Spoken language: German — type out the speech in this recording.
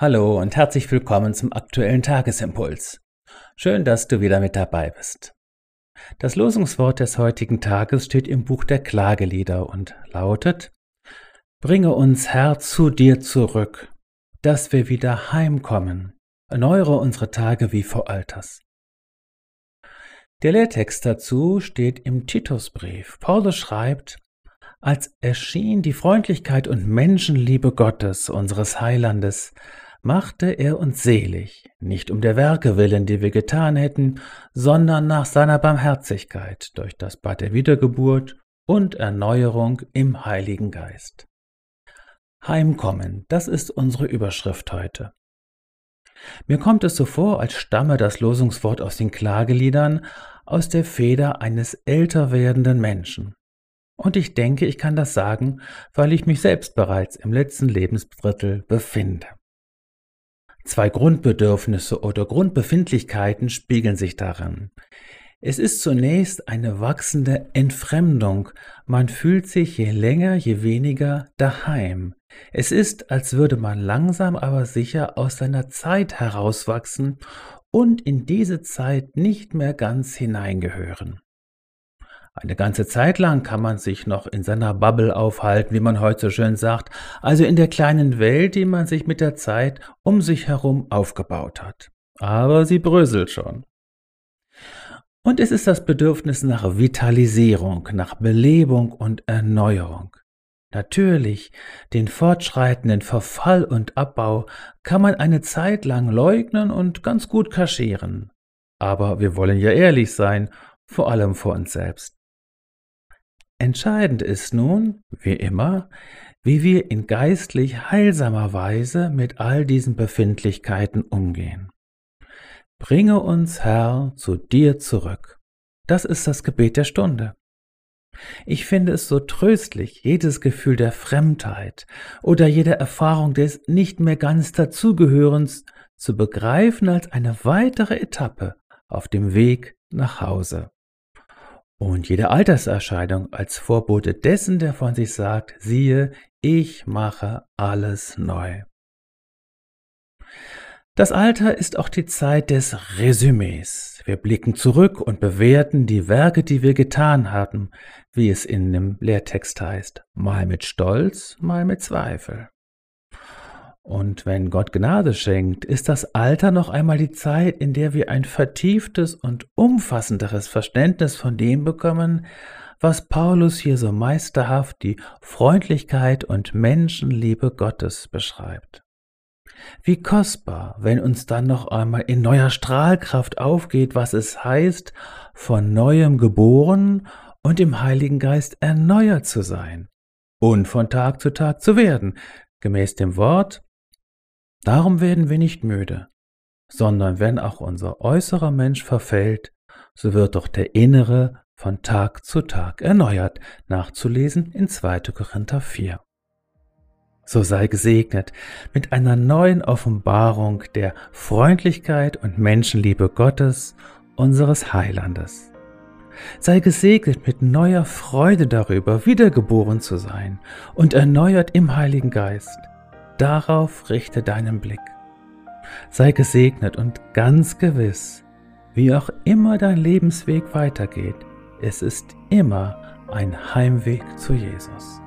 Hallo und herzlich willkommen zum aktuellen Tagesimpuls. Schön, dass du wieder mit dabei bist. Das Losungswort des heutigen Tages steht im Buch der Klagelieder und lautet Bringe uns, Herr, zu dir zurück, dass wir wieder heimkommen, erneuere unsere Tage wie vor Alters. Der Lehrtext dazu steht im Titusbrief. Paulus schreibt, als erschien die Freundlichkeit und Menschenliebe Gottes, unseres Heilandes, machte er uns selig, nicht um der Werke willen, die wir getan hätten, sondern nach seiner Barmherzigkeit durch das Bad der Wiedergeburt und Erneuerung im Heiligen Geist. Heimkommen, das ist unsere Überschrift heute. Mir kommt es so vor, als stamme das Losungswort aus den Klageliedern aus der Feder eines älter werdenden Menschen. Und ich denke, ich kann das sagen, weil ich mich selbst bereits im letzten Lebensdrittel befinde. Zwei Grundbedürfnisse oder Grundbefindlichkeiten spiegeln sich darin. Es ist zunächst eine wachsende Entfremdung. Man fühlt sich je länger, je weniger daheim. Es ist, als würde man langsam aber sicher aus seiner Zeit herauswachsen und in diese Zeit nicht mehr ganz hineingehören. Eine ganze Zeit lang kann man sich noch in seiner Bubble aufhalten, wie man heute so schön sagt, also in der kleinen Welt, die man sich mit der Zeit um sich herum aufgebaut hat. Aber sie bröselt schon. Und es ist das Bedürfnis nach Vitalisierung, nach Belebung und Erneuerung. Natürlich, den fortschreitenden Verfall und Abbau kann man eine Zeit lang leugnen und ganz gut kaschieren. Aber wir wollen ja ehrlich sein, vor allem vor uns selbst. Entscheidend ist nun, wie immer, wie wir in geistlich heilsamer Weise mit all diesen Befindlichkeiten umgehen. Bringe uns, Herr, zu dir zurück. Das ist das Gebet der Stunde. Ich finde es so tröstlich, jedes Gefühl der Fremdheit oder jede Erfahrung des nicht mehr ganz dazugehörens zu begreifen als eine weitere Etappe auf dem Weg nach Hause und jede Alterserscheinung als Vorbote dessen, der von sich sagt, siehe, ich mache alles neu. Das Alter ist auch die Zeit des Resümees. Wir blicken zurück und bewerten die Werke, die wir getan haben, wie es in dem Lehrtext heißt, mal mit Stolz, mal mit Zweifel. Und wenn Gott Gnade schenkt, ist das Alter noch einmal die Zeit, in der wir ein vertieftes und umfassenderes Verständnis von dem bekommen, was Paulus hier so meisterhaft die Freundlichkeit und Menschenliebe Gottes beschreibt. Wie kostbar, wenn uns dann noch einmal in neuer Strahlkraft aufgeht, was es heißt, von neuem geboren und im Heiligen Geist erneuert zu sein und von Tag zu Tag zu werden, gemäß dem Wort, Darum werden wir nicht müde, sondern wenn auch unser äußerer Mensch verfällt, so wird doch der innere von Tag zu Tag erneuert, nachzulesen in 2. Korinther 4. So sei gesegnet mit einer neuen Offenbarung der Freundlichkeit und Menschenliebe Gottes, unseres Heilandes. Sei gesegnet mit neuer Freude darüber, wiedergeboren zu sein und erneuert im Heiligen Geist Darauf richte deinen Blick. Sei gesegnet und ganz gewiss, wie auch immer dein Lebensweg weitergeht, es ist immer ein Heimweg zu Jesus.